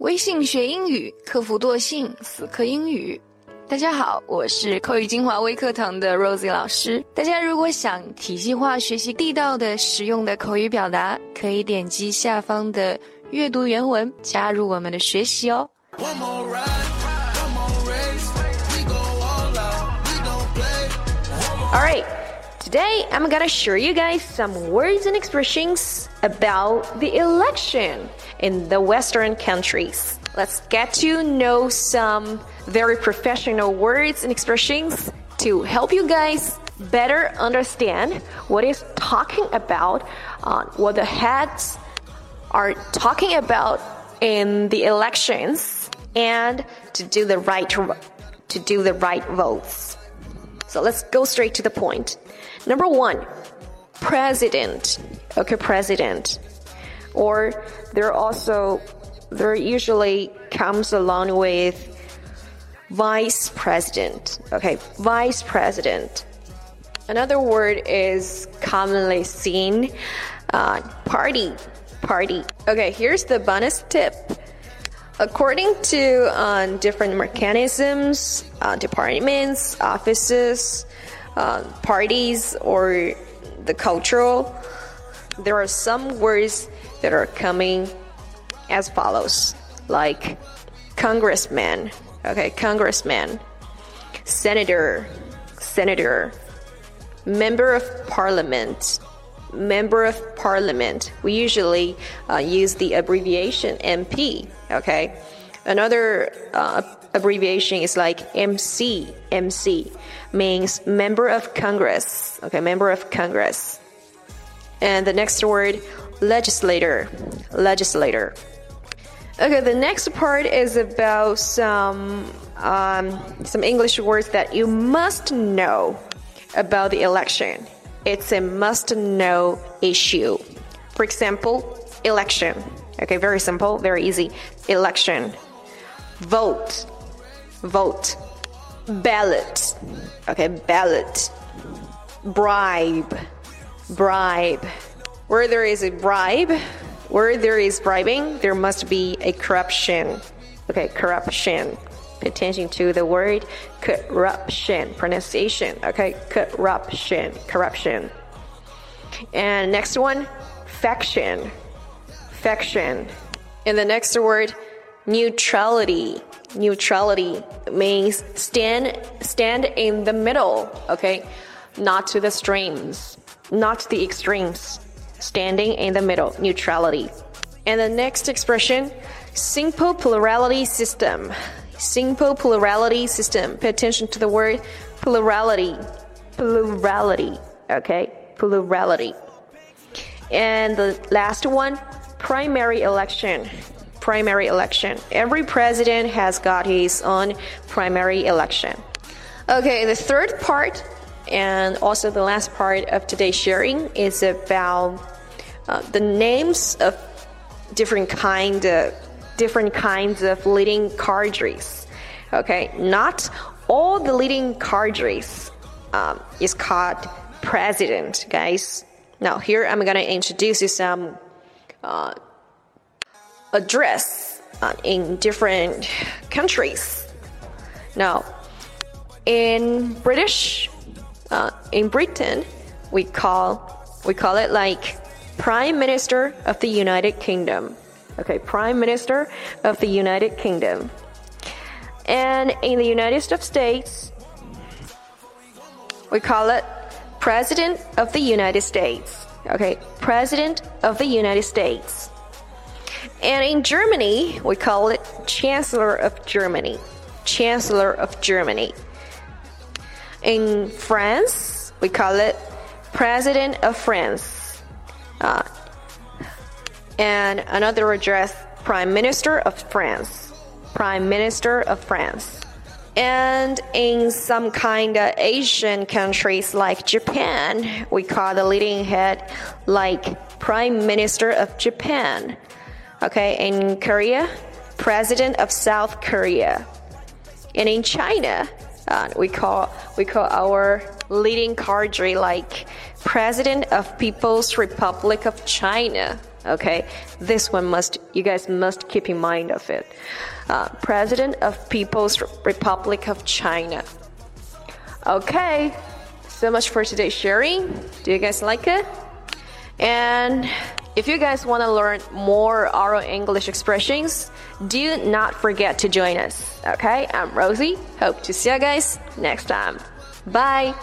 微信学英语，克服惰性，死磕英语。大家好，我是口语精华微课堂的 Rosie 老师。大家如果想体系化学习地道的、实用的口语表达，可以点击下方的阅读原文，加入我们的学习哦。Alright, today I'm gonna show you guys some words and expressions about the election in the Western countries. Let's get to know some very professional words and expressions to help you guys better understand what is talking about, uh, what the heads are talking about in the elections, and to do the right to do the right votes. So let's go straight to the point. Number one, president. Okay, president. Or there also there usually comes along with vice president. Okay, vice president. Another word is commonly seen uh, party. Party. Okay, here's the bonus tip. According to uh, different mechanisms, uh, departments, offices, uh, parties, or the cultural, there are some words that are coming as follows like congressman, okay, congressman, senator, senator, member of parliament, member of parliament. We usually uh, use the abbreviation MP, okay? Another uh, abbreviation is like MC. MC means member of Congress, okay? Member of Congress. And the next word, legislator, legislator. Okay, the next part is about some um, some English words that you must know about the election. It's a must know issue. For example, election. Okay, very simple, very easy. Election. Vote. Vote. Ballot. Okay, ballot. Bribe. Bribe. Where there is a bribe, where there is bribing, there must be a corruption. Okay, corruption. Pay attention to the word corruption pronunciation. Okay, corruption, corruption. And next one, faction, faction. And the next word, neutrality. Neutrality means stand stand in the middle. Okay, not to the streams, not the extremes. Standing in the middle, neutrality. And the next expression, simple plurality system. Simple plurality system. Pay attention to the word plurality. Plurality. Okay? Plurality. And the last one, primary election. Primary election. Every president has got his own primary election. Okay, the third part and also the last part of today's sharing is about uh, the names of different kind of different kinds of leading cadres. Okay, not all the leading cadres um, is called president, guys. Now here I'm gonna introduce you some uh, address uh, in different countries. Now, in British, uh, in Britain, we call we call it like Prime Minister of the United Kingdom. Okay, Prime Minister of the United Kingdom. And in the United States, we call it President of the United States. Okay, President of the United States. And in Germany, we call it Chancellor of Germany. Chancellor of Germany. In France, we call it President of France. And another address, Prime Minister of France. Prime Minister of France. And in some kind of Asian countries like Japan, we call the leading head like Prime Minister of Japan. Okay, in Korea, President of South Korea. And in China, uh, we call we call our leading cadre like President of People's Republic of China. Okay, this one must you guys must keep in mind of it. Uh, President of People's Republic of China. Okay, so much for today's sharing. Do you guys like it? And if you guys want to learn more oral English expressions, do not forget to join us. Okay, I'm Rosie. Hope to see you guys next time. Bye.